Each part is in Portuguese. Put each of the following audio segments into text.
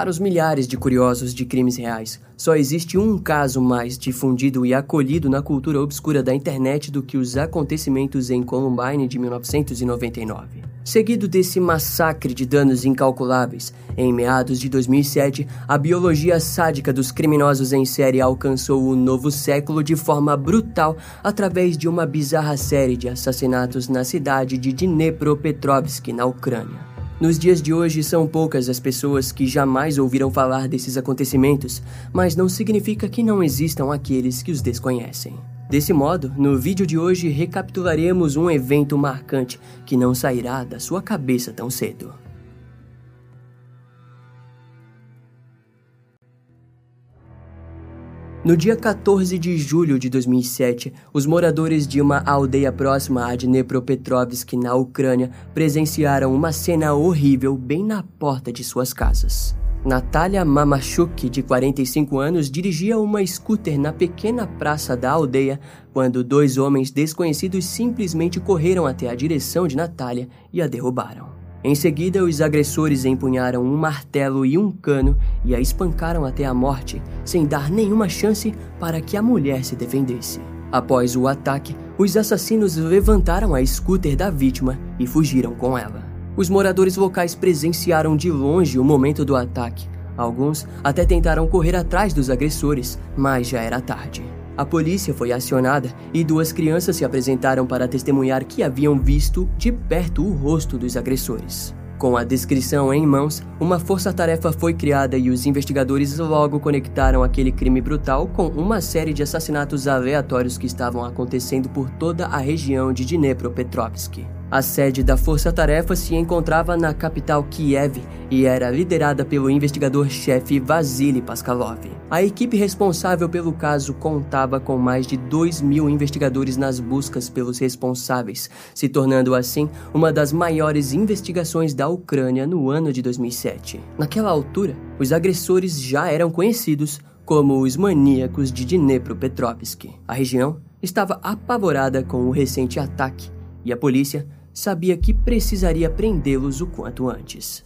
Para os milhares de curiosos de crimes reais, só existe um caso mais difundido e acolhido na cultura obscura da internet do que os acontecimentos em Columbine de 1999. Seguido desse massacre de danos incalculáveis, em meados de 2007, a biologia sádica dos criminosos em série alcançou o novo século de forma brutal através de uma bizarra série de assassinatos na cidade de Dnepropetrovsk, na Ucrânia. Nos dias de hoje, são poucas as pessoas que jamais ouviram falar desses acontecimentos, mas não significa que não existam aqueles que os desconhecem. Desse modo, no vídeo de hoje recapitularemos um evento marcante que não sairá da sua cabeça tão cedo. No dia 14 de julho de 2007, os moradores de uma aldeia próxima a Dnepropetrovsk, na Ucrânia, presenciaram uma cena horrível bem na porta de suas casas. Natalia Mamachuk, de 45 anos, dirigia uma scooter na pequena praça da aldeia quando dois homens desconhecidos simplesmente correram até a direção de Natalia e a derrubaram. Em seguida, os agressores empunharam um martelo e um cano e a espancaram até a morte, sem dar nenhuma chance para que a mulher se defendesse. Após o ataque, os assassinos levantaram a scooter da vítima e fugiram com ela. Os moradores locais presenciaram de longe o momento do ataque. Alguns até tentaram correr atrás dos agressores, mas já era tarde. A polícia foi acionada e duas crianças se apresentaram para testemunhar que haviam visto de perto o rosto dos agressores. Com a descrição em mãos, uma força-tarefa foi criada e os investigadores logo conectaram aquele crime brutal com uma série de assassinatos aleatórios que estavam acontecendo por toda a região de Dnepropetrovsk. A sede da Força Tarefa se encontrava na capital Kiev e era liderada pelo investigador-chefe Vasily Paskalov. A equipe responsável pelo caso contava com mais de 2 mil investigadores nas buscas pelos responsáveis, se tornando assim uma das maiores investigações da Ucrânia no ano de 2007. Naquela altura, os agressores já eram conhecidos como os maníacos de Dnepropetrovsk. A região estava apavorada com o recente ataque e a polícia sabia que precisaria prendê-los o quanto antes.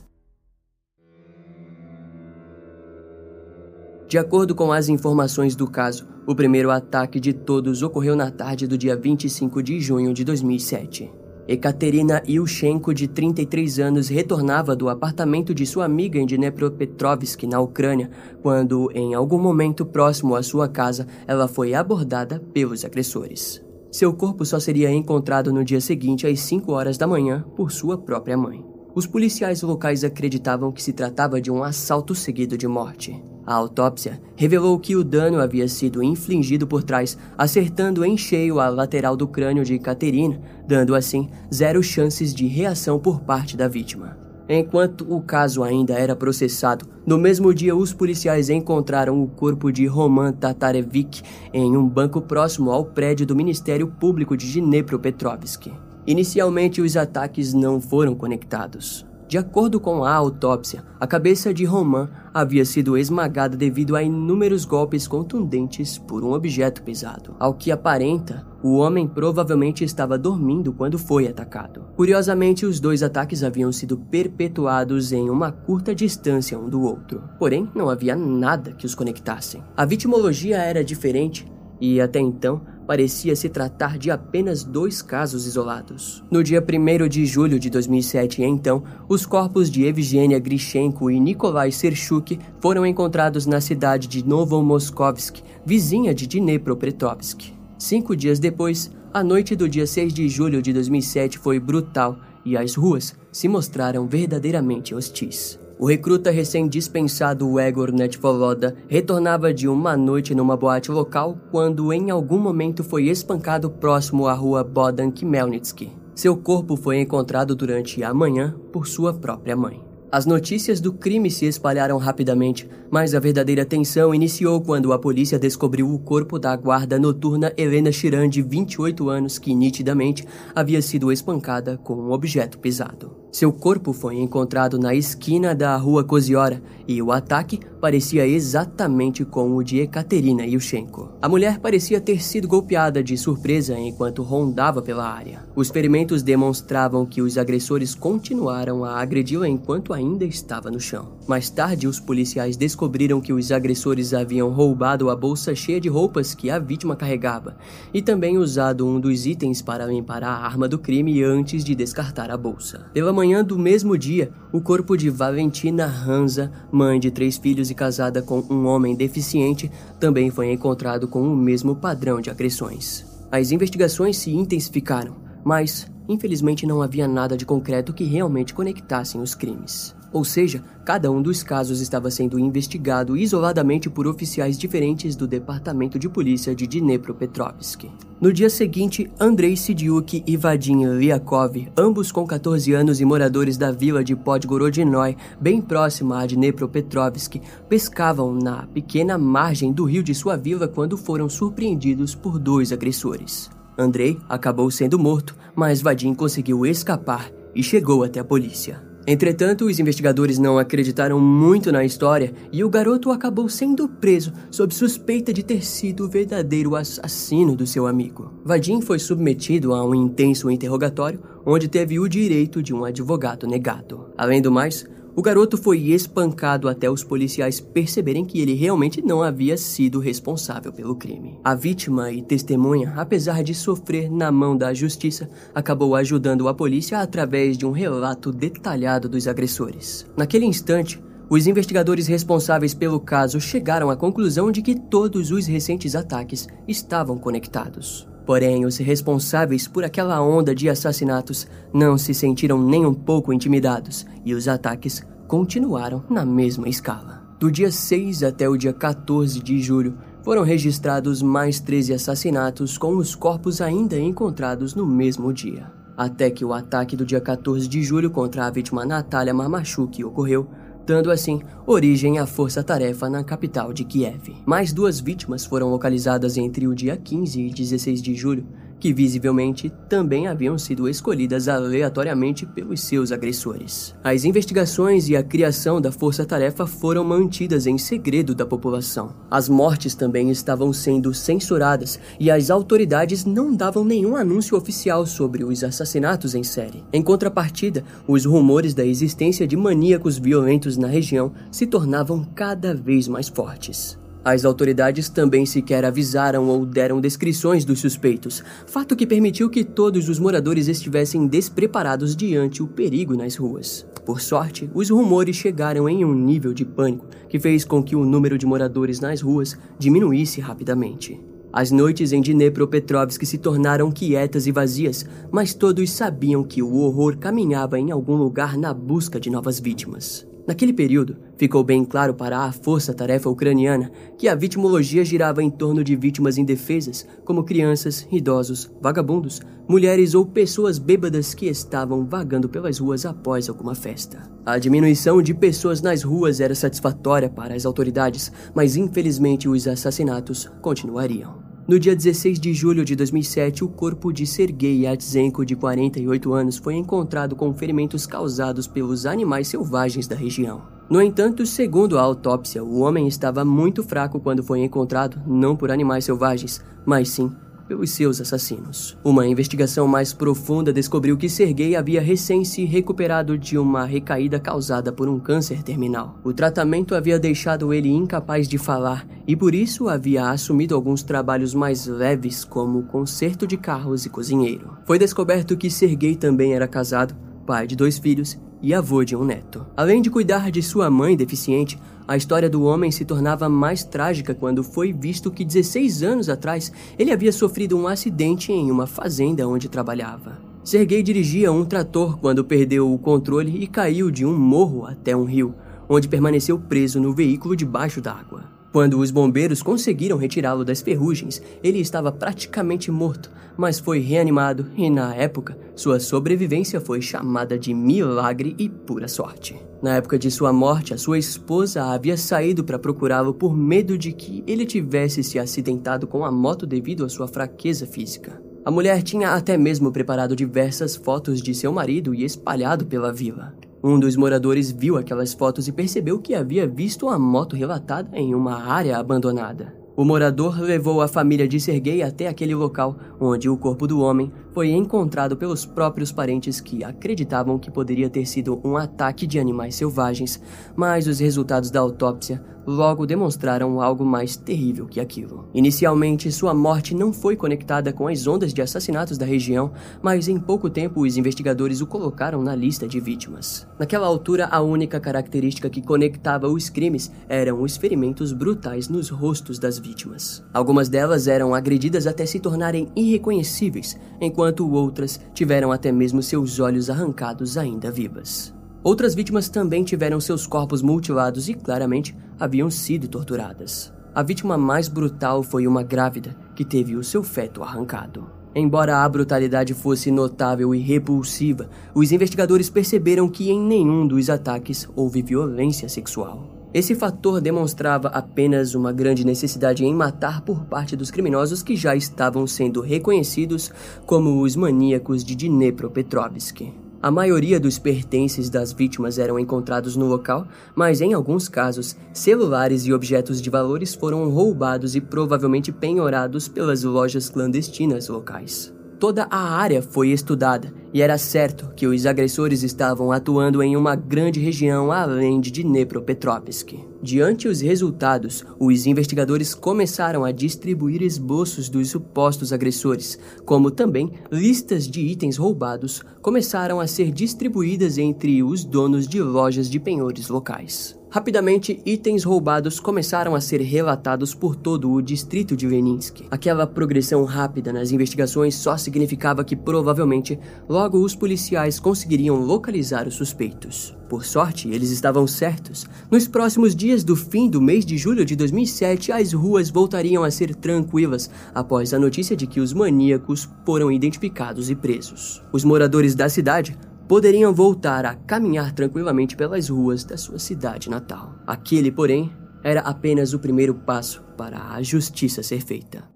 De acordo com as informações do caso, o primeiro ataque de todos ocorreu na tarde do dia 25 de junho de 2007. Ekaterina Yushchenko, de 33 anos, retornava do apartamento de sua amiga em Dnepropetrovsk, na Ucrânia, quando, em algum momento próximo à sua casa, ela foi abordada pelos agressores. Seu corpo só seria encontrado no dia seguinte às 5 horas da manhã por sua própria mãe. Os policiais locais acreditavam que se tratava de um assalto seguido de morte. A autópsia revelou que o dano havia sido infligido por trás, acertando em cheio a lateral do crânio de Caterina, dando assim zero chances de reação por parte da vítima. Enquanto o caso ainda era processado, no mesmo dia os policiais encontraram o corpo de Roman Tatarevic em um banco próximo ao prédio do Ministério Público de Dnepropetrovsk. Inicialmente, os ataques não foram conectados. De acordo com a autópsia, a cabeça de Roman havia sido esmagada devido a inúmeros golpes contundentes por um objeto pesado. Ao que aparenta, o homem provavelmente estava dormindo quando foi atacado. Curiosamente, os dois ataques haviam sido perpetuados em uma curta distância um do outro. Porém, não havia nada que os conectassem. A vitimologia era diferente e até então parecia se tratar de apenas dois casos isolados. No dia 1 de julho de 2007, então, os corpos de Evgenia Grishenko e Nikolai Serchuk foram encontrados na cidade de Novomoskovsk, vizinha de Dnepropetrovsk. Cinco dias depois, a noite do dia 6 de julho de 2007 foi brutal e as ruas se mostraram verdadeiramente hostis. O recruta recém-dispensado Egor Netvoloda retornava de uma noite numa boate local quando em algum momento foi espancado próximo à rua Bodan Khmelnytsky. Seu corpo foi encontrado durante a manhã por sua própria mãe. As notícias do crime se espalharam rapidamente, mas a verdadeira tensão iniciou quando a polícia descobriu o corpo da guarda noturna Helena Chiran, de 28 anos, que nitidamente havia sido espancada com um objeto pesado. Seu corpo foi encontrado na esquina da rua Koziora e o ataque parecia exatamente com o de Ekaterina Yushchenko. A mulher parecia ter sido golpeada de surpresa enquanto rondava pela área. Os ferimentos demonstravam que os agressores continuaram a agredi-la enquanto ainda estava no chão. Mais tarde, os policiais descobriram que os agressores haviam roubado a bolsa cheia de roupas que a vítima carregava e também usado um dos itens para limpar a arma do crime antes de descartar a bolsa. Pela manhã do mesmo dia, o corpo de Valentina Hansa, mãe de três filhos e casada com um homem deficiente, também foi encontrado com o mesmo padrão de agressões. As investigações se intensificaram, mas infelizmente não havia nada de concreto que realmente conectassem os crimes. Ou seja, cada um dos casos estava sendo investigado isoladamente por oficiais diferentes do Departamento de Polícia de Dnepropetrovsk. No dia seguinte, Andrei Sidiuk e Vadim Liakov, ambos com 14 anos e moradores da vila de Podgorodnoi, bem próxima a Dnepropetrovsk, pescavam na pequena margem do rio de sua vila quando foram surpreendidos por dois agressores. Andrei acabou sendo morto, mas Vadim conseguiu escapar e chegou até a polícia. Entretanto, os investigadores não acreditaram muito na história e o garoto acabou sendo preso sob suspeita de ter sido o verdadeiro assassino do seu amigo. Vadim foi submetido a um intenso interrogatório, onde teve o direito de um advogado negado. Além do mais, o garoto foi espancado até os policiais perceberem que ele realmente não havia sido responsável pelo crime. A vítima e testemunha, apesar de sofrer na mão da justiça, acabou ajudando a polícia através de um relato detalhado dos agressores. Naquele instante, os investigadores responsáveis pelo caso chegaram à conclusão de que todos os recentes ataques estavam conectados. Porém, os responsáveis por aquela onda de assassinatos não se sentiram nem um pouco intimidados e os ataques continuaram na mesma escala. Do dia 6 até o dia 14 de julho, foram registrados mais 13 assassinatos com os corpos ainda encontrados no mesmo dia. Até que o ataque do dia 14 de julho contra a vítima Natália Marmachuk ocorreu, dando assim origem à força-tarefa na capital de Kiev. Mais duas vítimas foram localizadas entre o dia 15 e 16 de julho, que visivelmente também haviam sido escolhidas aleatoriamente pelos seus agressores. As investigações e a criação da força-tarefa foram mantidas em segredo da população. As mortes também estavam sendo censuradas e as autoridades não davam nenhum anúncio oficial sobre os assassinatos em série. Em contrapartida, os rumores da existência de maníacos violentos na região se tornavam cada vez mais fortes. As autoridades também sequer avisaram ou deram descrições dos suspeitos, fato que permitiu que todos os moradores estivessem despreparados diante o perigo nas ruas. Por sorte, os rumores chegaram em um nível de pânico que fez com que o número de moradores nas ruas diminuísse rapidamente. As noites em Dnepropetrovsk se tornaram quietas e vazias, mas todos sabiam que o horror caminhava em algum lugar na busca de novas vítimas. Naquele período, ficou bem claro para a força-tarefa ucraniana que a vitimologia girava em torno de vítimas indefesas, como crianças, idosos, vagabundos, mulheres ou pessoas bêbadas que estavam vagando pelas ruas após alguma festa. A diminuição de pessoas nas ruas era satisfatória para as autoridades, mas infelizmente os assassinatos continuariam. No dia 16 de julho de 2007, o corpo de Sergei Yatsenko, de 48 anos, foi encontrado com ferimentos causados pelos animais selvagens da região. No entanto, segundo a autópsia, o homem estava muito fraco quando foi encontrado, não por animais selvagens, mas sim pelos seus assassinos. Uma investigação mais profunda descobriu que Sergei havia recém se recuperado de uma recaída causada por um câncer terminal. O tratamento havia deixado ele incapaz de falar e por isso havia assumido alguns trabalhos mais leves, como conserto de carros e cozinheiro. Foi descoberto que Sergei também era casado, pai de dois filhos e avô de um neto. Além de cuidar de sua mãe deficiente, a história do homem se tornava mais trágica quando foi visto que 16 anos atrás ele havia sofrido um acidente em uma fazenda onde trabalhava. Sergei dirigia um trator quando perdeu o controle e caiu de um morro até um rio, onde permaneceu preso no veículo debaixo d'água. Quando os bombeiros conseguiram retirá-lo das ferrugens, ele estava praticamente morto, mas foi reanimado e, na época, sua sobrevivência foi chamada de milagre e pura sorte. Na época de sua morte, a sua esposa havia saído para procurá-lo por medo de que ele tivesse se acidentado com a moto devido à sua fraqueza física. A mulher tinha até mesmo preparado diversas fotos de seu marido e espalhado pela vila. Um dos moradores viu aquelas fotos e percebeu que havia visto a moto relatada em uma área abandonada. O morador levou a família de Sergei até aquele local, onde o corpo do homem foi encontrado pelos próprios parentes que acreditavam que poderia ter sido um ataque de animais selvagens, mas os resultados da autópsia logo demonstraram algo mais terrível que aquilo. Inicialmente, sua morte não foi conectada com as ondas de assassinatos da região, mas em pouco tempo os investigadores o colocaram na lista de vítimas. Naquela altura, a única característica que conectava os crimes eram os ferimentos brutais nos rostos das vítimas. Algumas delas eram agredidas até se tornarem irreconhecíveis, enquanto outras tiveram até mesmo seus olhos arrancados ainda vivas. Outras vítimas também tiveram seus corpos mutilados e claramente haviam sido torturadas. A vítima mais brutal foi uma grávida que teve o seu feto arrancado. Embora a brutalidade fosse notável e repulsiva, os investigadores perceberam que em nenhum dos ataques houve violência sexual. Esse fator demonstrava apenas uma grande necessidade em matar por parte dos criminosos que já estavam sendo reconhecidos como os maníacos de Dnepropetrovsk. A maioria dos pertences das vítimas eram encontrados no local, mas em alguns casos, celulares e objetos de valores foram roubados e provavelmente penhorados pelas lojas clandestinas locais. Toda a área foi estudada e era certo que os agressores estavam atuando em uma grande região além de Dnepropetrovsk. Diante os resultados, os investigadores começaram a distribuir esboços dos supostos agressores, como também listas de itens roubados começaram a ser distribuídas entre os donos de lojas de penhores locais. Rapidamente, itens roubados começaram a ser relatados por todo o distrito de Veninsky. Aquela progressão rápida nas investigações só significava que provavelmente logo os policiais conseguiriam localizar os suspeitos. Por sorte, eles estavam certos. Nos próximos dias do fim do mês de julho de 2007, as ruas voltariam a ser tranquilas após a notícia de que os maníacos foram identificados e presos. Os moradores da cidade poderiam voltar a caminhar tranquilamente pelas ruas da sua cidade natal. Aquele, porém, era apenas o primeiro passo para a justiça ser feita.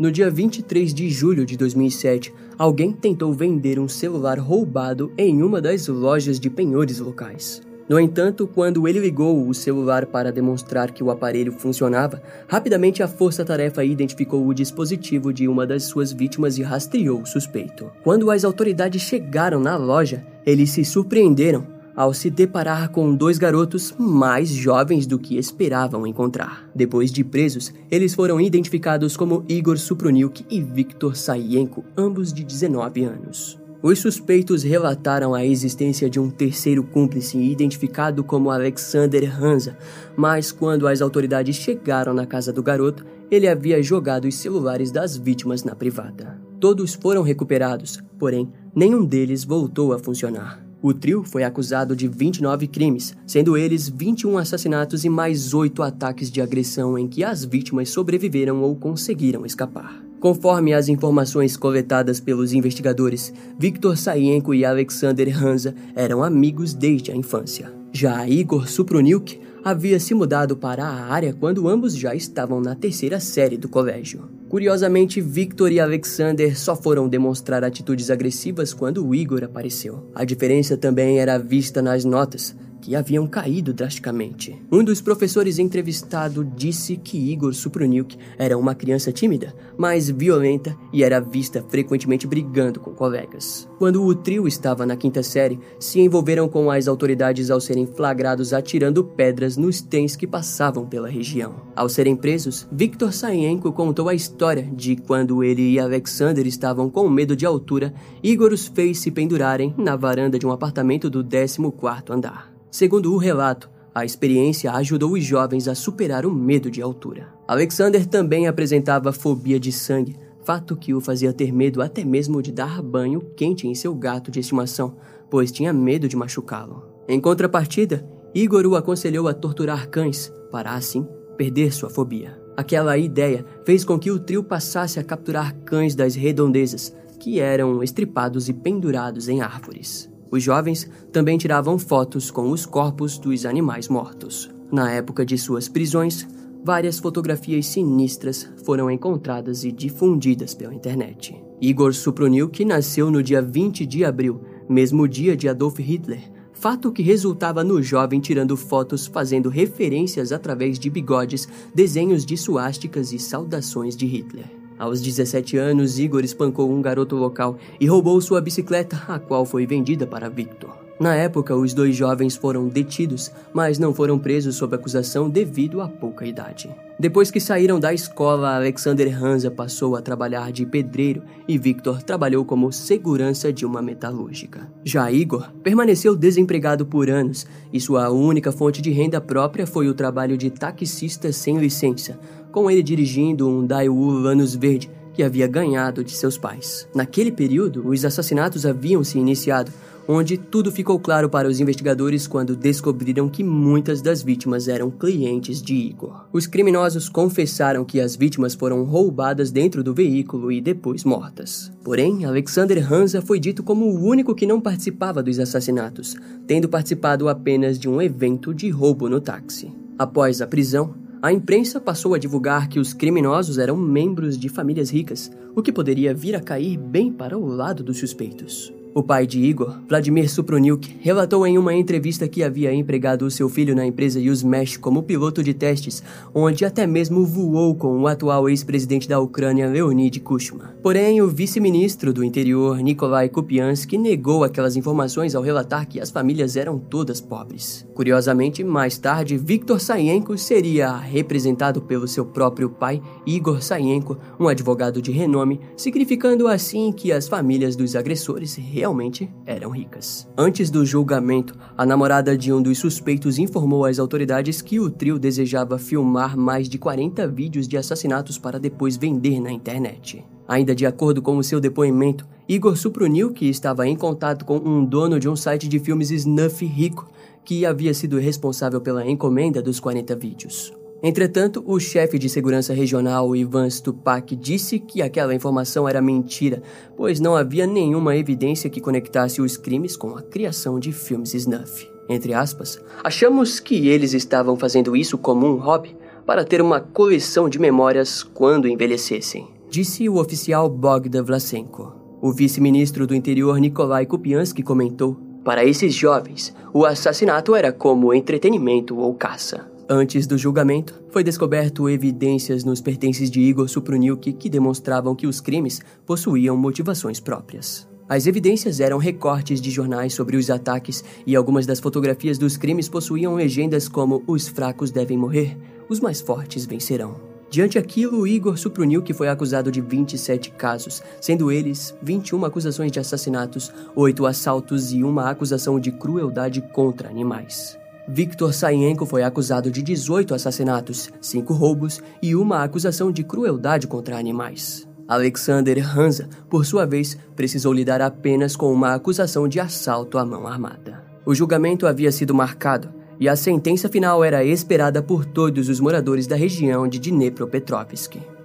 No dia 23 de julho de 2007, alguém tentou vender um celular roubado em uma das lojas de penhores locais. No entanto, quando ele ligou o celular para demonstrar que o aparelho funcionava, rapidamente a força-tarefa identificou o dispositivo de uma das suas vítimas e rastreou o suspeito. Quando as autoridades chegaram na loja, eles se surpreenderam ao se deparar com dois garotos mais jovens do que esperavam encontrar. Depois de presos, eles foram identificados como Igor Suproniuk e Viktor Sayenko, ambos de 19 anos. Os suspeitos relataram a existência de um terceiro cúmplice identificado como Alexander Hansa, mas quando as autoridades chegaram na casa do garoto, ele havia jogado os celulares das vítimas na privada. Todos foram recuperados, porém, nenhum deles voltou a funcionar. O trio foi acusado de 29 crimes, sendo eles 21 assassinatos e mais 8 ataques de agressão em que as vítimas sobreviveram ou conseguiram escapar. Conforme as informações coletadas pelos investigadores, Viktor Sayenko e Alexander Hansa eram amigos desde a infância. Já Igor Suproniuk havia se mudado para a área quando ambos já estavam na terceira série do colégio. Curiosamente, Victor e Alexander só foram demonstrar atitudes agressivas quando Igor apareceu. A diferença também era vista nas notas, que haviam caído drasticamente. Um dos professores entrevistado disse que Igor Supruniuk era uma criança tímida, mas violenta e era vista frequentemente brigando com colegas. Quando o trio estava na quinta série, se envolveram com as autoridades ao serem flagrados atirando pedras nos trens que passavam pela região. Ao serem presos, Viktor Sayenko contou a história de quando ele e Alexander estavam com medo de altura, Igor os fez se pendurarem na varanda de um apartamento do 14º andar. Segundo o relato, a experiência ajudou os jovens a superar o medo de altura. Alexander também apresentava fobia de sangue, fato que o fazia ter medo até mesmo de dar banho quente em seu gato de estimação, pois tinha medo de machucá-lo. Em contrapartida, Igor o aconselhou a torturar cães, para assim perder sua fobia. Aquela ideia fez com que o trio passasse a capturar cães das redondezas, que eram estripados e pendurados em árvores. Os jovens também tiravam fotos com os corpos dos animais mortos. Na época de suas prisões, várias fotografias sinistras foram encontradas e difundidas pela internet. Igor Suproniuk nasceu no dia 20 de abril, mesmo dia de Adolf Hitler, fato que resultava no jovem tirando fotos fazendo referências através de bigodes, desenhos de suásticas e saudações de Hitler. Aos 17 anos, Igor espancou um garoto local e roubou sua bicicleta, a qual foi vendida para Victor. Na época, os dois jovens foram detidos, mas não foram presos sob acusação devido à pouca idade. Depois que saíram da escola, Alexander Hansa passou a trabalhar de pedreiro e Victor trabalhou como segurança de uma metalúrgica. Já Igor permaneceu desempregado por anos e sua única fonte de renda própria foi o trabalho de taxista sem licença, com ele dirigindo um Daewoo Lanus Verde que havia ganhado de seus pais. Naquele período, os assassinatos haviam se iniciado, onde tudo ficou claro para os investigadores quando descobriram que muitas das vítimas eram clientes de Igor. Os criminosos confessaram que as vítimas foram roubadas dentro do veículo e depois mortas. Porém, Alexander Hansa foi dito como o único que não participava dos assassinatos, tendo participado apenas de um evento de roubo no táxi. Após a prisão, a imprensa passou a divulgar que os criminosos eram membros de famílias ricas, o que poderia vir a cair bem para o lado dos suspeitos. O pai de Igor, Vladimir Suproniuk, relatou em uma entrevista que havia empregado o seu filho na empresa Yuzmesh como piloto de testes, onde até mesmo voou com o atual ex-presidente da Ucrânia, Leonid Kuchma. Porém, o vice-ministro do interior, Nikolai Kupiansky, negou aquelas informações ao relatar que as famílias eram todas pobres. Curiosamente, mais tarde, Viktor Sayenko seria representado pelo seu próprio pai, Igor Sayenko, um advogado de renome, significando assim que as famílias dos agressores realmente eram ricas. Antes do julgamento, a namorada de um dos suspeitos informou às autoridades que o trio desejava filmar mais de 40 vídeos de assassinatos para depois vender na internet. Ainda de acordo com o seu depoimento, Igor supruniu que estava em contato com um dono de um site de filmes snuff rico que havia sido responsável pela encomenda dos 40 vídeos. Entretanto, o chefe de segurança regional Ivan Stupak disse que aquela informação era mentira, pois não havia nenhuma evidência que conectasse os crimes com a criação de filmes snuff. Entre aspas, achamos que eles estavam fazendo isso como um hobby para ter uma coleção de memórias quando envelhecessem, disse o oficial Bogdan Vlasenko. O vice-ministro do interior Nikolai Kupiansky comentou: Para esses jovens, o assassinato era como entretenimento ou caça. Antes do julgamento, foi descoberto evidências nos pertences de Igor Supruniuk que demonstravam que os crimes possuíam motivações próprias. As evidências eram recortes de jornais sobre os ataques e algumas das fotografias dos crimes possuíam legendas como Os fracos devem morrer, os mais fortes vencerão. Diante aquilo, Igor Supruniuk foi acusado de 27 casos, sendo eles 21 acusações de assassinatos, 8 assaltos e uma acusação de crueldade contra animais. Victor Sayenko foi acusado de 18 assassinatos, 5 roubos e uma acusação de crueldade contra animais. Alexander Hansa, por sua vez, precisou lidar apenas com uma acusação de assalto à mão armada. O julgamento havia sido marcado e a sentença final era esperada por todos os moradores da região de Dnepropetrovsk.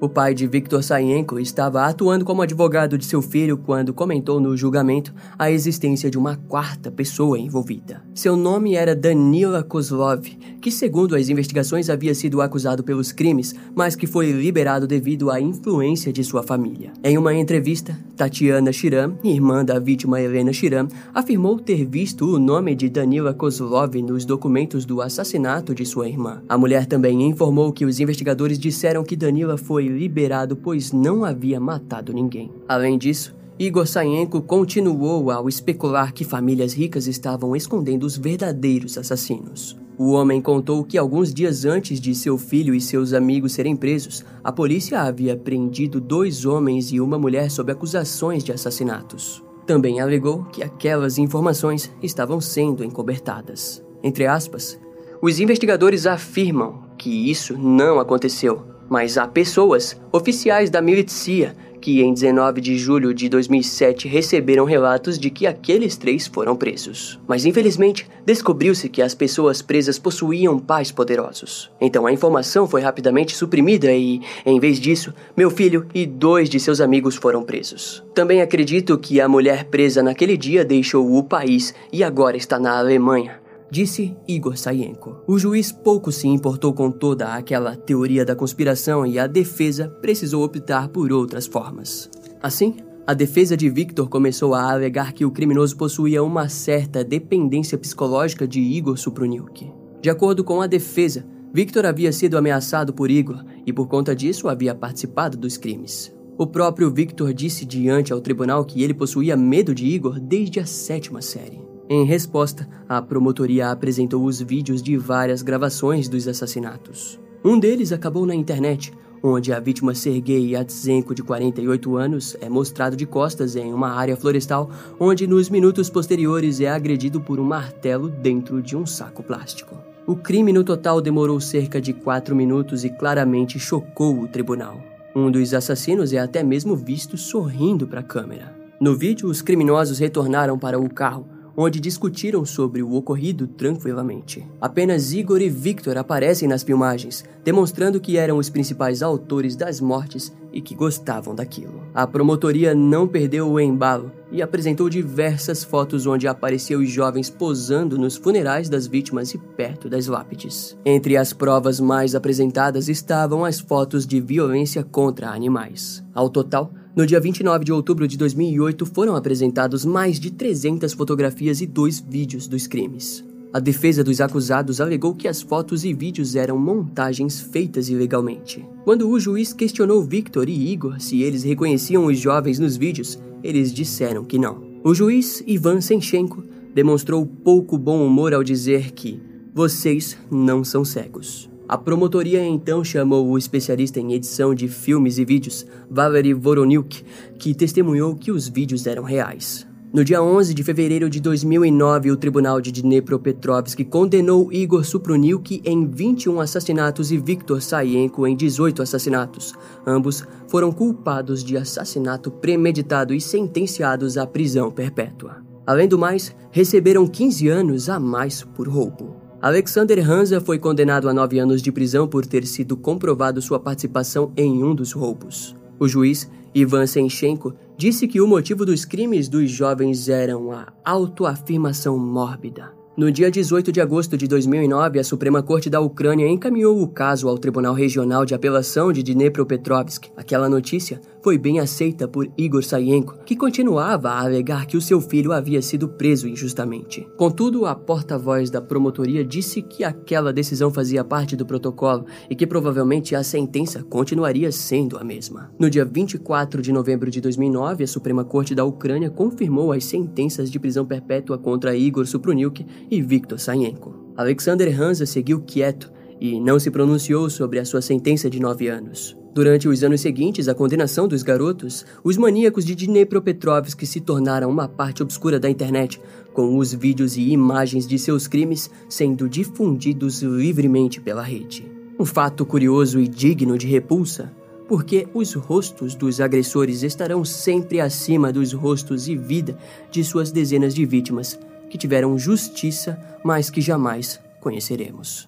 O pai de Viktor Sayenko estava atuando como advogado de seu filho quando comentou no julgamento a existência de uma quarta pessoa envolvida. Seu nome era Danila Kozlov, que, segundo as investigações, havia sido acusado pelos crimes, mas que foi liberado devido à influência de sua família. Em uma entrevista, Tatiana Shiram, irmã da vítima Helena Shiram, afirmou ter visto o nome de Danila Kozlov nos documentos do assassinato de sua irmã. A mulher também informou que os investigadores disseram que Danila foi liberado pois não havia matado ninguém. Além disso, Igor Sayenko continuou ao especular que famílias ricas estavam escondendo os verdadeiros assassinos. O homem contou que alguns dias antes de seu filho e seus amigos serem presos, a polícia havia prendido dois homens e uma mulher sob acusações de assassinatos. Também alegou que aquelas informações estavam sendo encobertadas. Entre aspas, os investigadores afirmam que isso não aconteceu, mas há pessoas, oficiais da milícia, que em 19 de julho de 2007 receberam relatos de que aqueles três foram presos. Mas infelizmente, descobriu-se que as pessoas presas possuíam pais poderosos. Então a informação foi rapidamente suprimida e, em vez disso, meu filho e dois de seus amigos foram presos. Também acredito que a mulher presa naquele dia deixou o país e agora está na Alemanha. Disse Igor Sayenko. O juiz pouco se importou com toda aquela teoria da conspiração e a defesa precisou optar por outras formas. Assim, a defesa de Victor começou a alegar que o criminoso possuía uma certa dependência psicológica de Igor Supruniuk. De acordo com a defesa, Victor havia sido ameaçado por Igor e por conta disso havia participado dos crimes. O próprio Victor disse diante ao tribunal que ele possuía medo de Igor desde a sétima série. Em resposta, a promotoria apresentou os vídeos de várias gravações dos assassinatos. Um deles acabou na internet, onde a vítima Sergei Yatsenko, de 48 anos, é mostrado de costas em uma área florestal, onde nos minutos posteriores é agredido por um martelo dentro de um saco plástico. O crime no total demorou cerca de 4 minutos e claramente chocou o tribunal. Um dos assassinos é até mesmo visto sorrindo para a câmera. No vídeo, os criminosos retornaram para o carro, onde discutiram sobre o ocorrido tranquilamente. Apenas Igor e Victor aparecem nas filmagens, demonstrando que eram os principais autores das mortes e que gostavam daquilo. A promotoria não perdeu o embalo e apresentou diversas fotos onde apareceu os jovens posando nos funerais das vítimas e perto das lápides. Entre as provas mais apresentadas estavam as fotos de violência contra animais. Ao total, no dia 29 de outubro de 2008, foram apresentados mais de 300 fotografias e dois vídeos dos crimes. A defesa dos acusados alegou que as fotos e vídeos eram montagens feitas ilegalmente. Quando o juiz questionou Victor e Igor se eles reconheciam os jovens nos vídeos, eles disseram que não. O juiz Ivan Senchenko demonstrou pouco bom humor ao dizer que vocês não são cegos. A promotoria então chamou o especialista em edição de filmes e vídeos, Valery Voroniuk, que testemunhou que os vídeos eram reais. No dia 11 de fevereiro de 2009, o Tribunal de Dnepropetrovsk condenou Igor Supruniuk em 21 assassinatos e Viktor Sayenko em 18 assassinatos. Ambos foram culpados de assassinato premeditado e sentenciados à prisão perpétua. Além do mais, receberam 15 anos a mais por roubo. Alexander Hansa foi condenado a nove anos de prisão por ter sido comprovado sua participação em um dos roubos. O juiz, Ivan Senchenko, disse que o motivo dos crimes dos jovens eram a autoafirmação mórbida. No dia 18 de agosto de 2009, a Suprema Corte da Ucrânia encaminhou o caso ao Tribunal Regional de Apelação de Dnepropetrovsk. Aquela notícia foi bem aceita por Igor Sayenko, que continuava a alegar que o seu filho havia sido preso injustamente. Contudo, a porta-voz da promotoria disse que aquela decisão fazia parte do protocolo e que provavelmente a sentença continuaria sendo a mesma. No dia 24 de novembro de 2009, a Suprema Corte da Ucrânia confirmou as sentenças de prisão perpétua contra Igor Supruniuk e Viktor Sayenko. Alexander Hansa seguiu quieto e não se pronunciou sobre a sua sentença de nove anos. Durante os anos seguintes à condenação dos garotos, os maníacos de Dnepropetrovsk se tornaram uma parte obscura da internet, com os vídeos e imagens de seus crimes sendo difundidos livremente pela rede. Um fato curioso e digno de repulsa, porque os rostos dos agressores estarão sempre acima dos rostos e vida de suas dezenas de vítimas, que tiveram justiça, mas que jamais conheceremos.